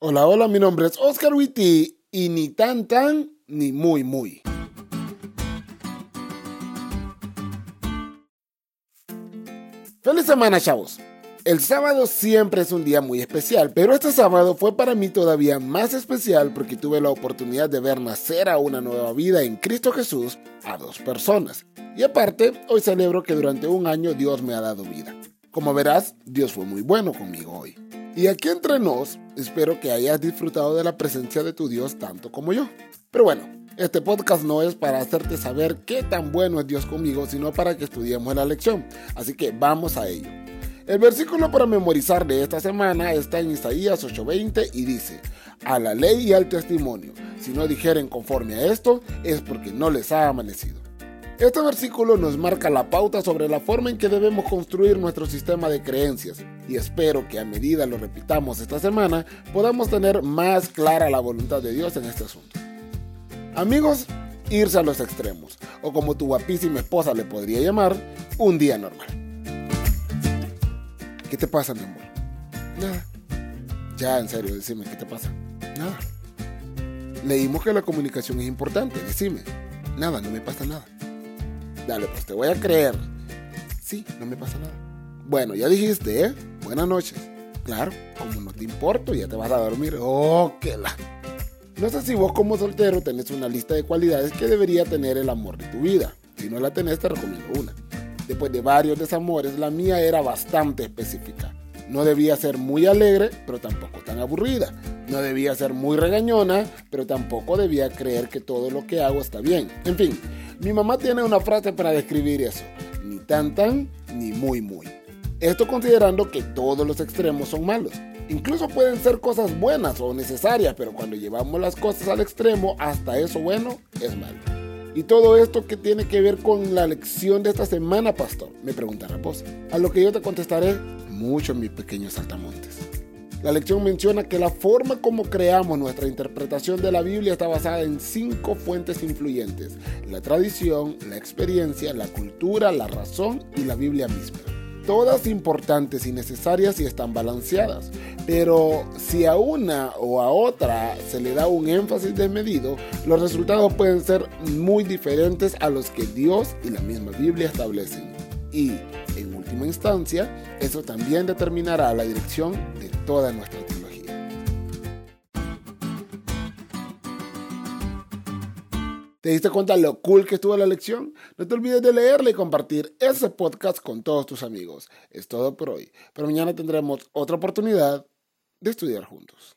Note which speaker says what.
Speaker 1: Hola, hola, mi nombre es Oscar Witty y ni tan tan ni muy muy. Feliz semana, chavos. El sábado siempre es un día muy especial, pero este sábado fue para mí todavía más especial porque tuve la oportunidad de ver nacer a una nueva vida en Cristo Jesús a dos personas. Y aparte, hoy celebro que durante un año Dios me ha dado vida. Como verás, Dios fue muy bueno conmigo hoy. Y aquí entre nos, espero que hayas disfrutado de la presencia de tu Dios tanto como yo. Pero bueno, este podcast no es para hacerte saber qué tan bueno es Dios conmigo, sino para que estudiemos la lección. Así que vamos a ello. El versículo para memorizar de esta semana está en Isaías 8:20 y dice, a la ley y al testimonio, si no dijeren conforme a esto, es porque no les ha amanecido. Este versículo nos marca la pauta sobre la forma en que debemos construir nuestro sistema de creencias y espero que a medida lo repitamos esta semana podamos tener más clara la voluntad de Dios en este asunto. Amigos, irse a los extremos, o como tu guapísima esposa le podría llamar, un día normal. ¿Qué te pasa, mi amor? Nada. Ya, en serio, decime, ¿qué te pasa? Nada. Leímos que la comunicación es importante, decime. Nada, no me pasa nada. Dale, pues te voy a creer. Sí, no me pasa nada. Bueno, ya dijiste, ¿eh? Buenas noches. Claro, como no te importo, ya te vas a dormir. Oh, qué la. No sé si vos como soltero tenés una lista de cualidades que debería tener el amor de tu vida. Si no la tenés, te recomiendo una. Después de varios desamores, la mía era bastante específica. No debía ser muy alegre, pero tampoco tan aburrida. No debía ser muy regañona, pero tampoco debía creer que todo lo que hago está bien. En fin, mi mamá tiene una frase para describir eso. Ni tan tan, ni muy muy. Esto considerando que todos los extremos son malos. Incluso pueden ser cosas buenas o necesarias, pero cuando llevamos las cosas al extremo, hasta eso bueno es malo. ¿Y todo esto qué tiene que ver con la lección de esta semana, pastor? Me preguntará vos. A lo que yo te contestaré, mucho en mis pequeños saltamontes. La lección menciona que la forma como creamos nuestra interpretación de la Biblia está basada en cinco fuentes influyentes. La tradición, la experiencia, la cultura, la razón y la Biblia misma. Todas importantes y necesarias y están balanceadas. Pero si a una o a otra se le da un énfasis desmedido, los resultados pueden ser muy diferentes a los que Dios y la misma Biblia establecen. Y, en última instancia, eso también determinará la dirección de toda nuestra teología. ¿Te diste cuenta lo cool que estuvo la lección? No te olvides de leerla y compartir ese podcast con todos tus amigos. Es todo por hoy, pero mañana tendremos otra oportunidad de estudiar juntos.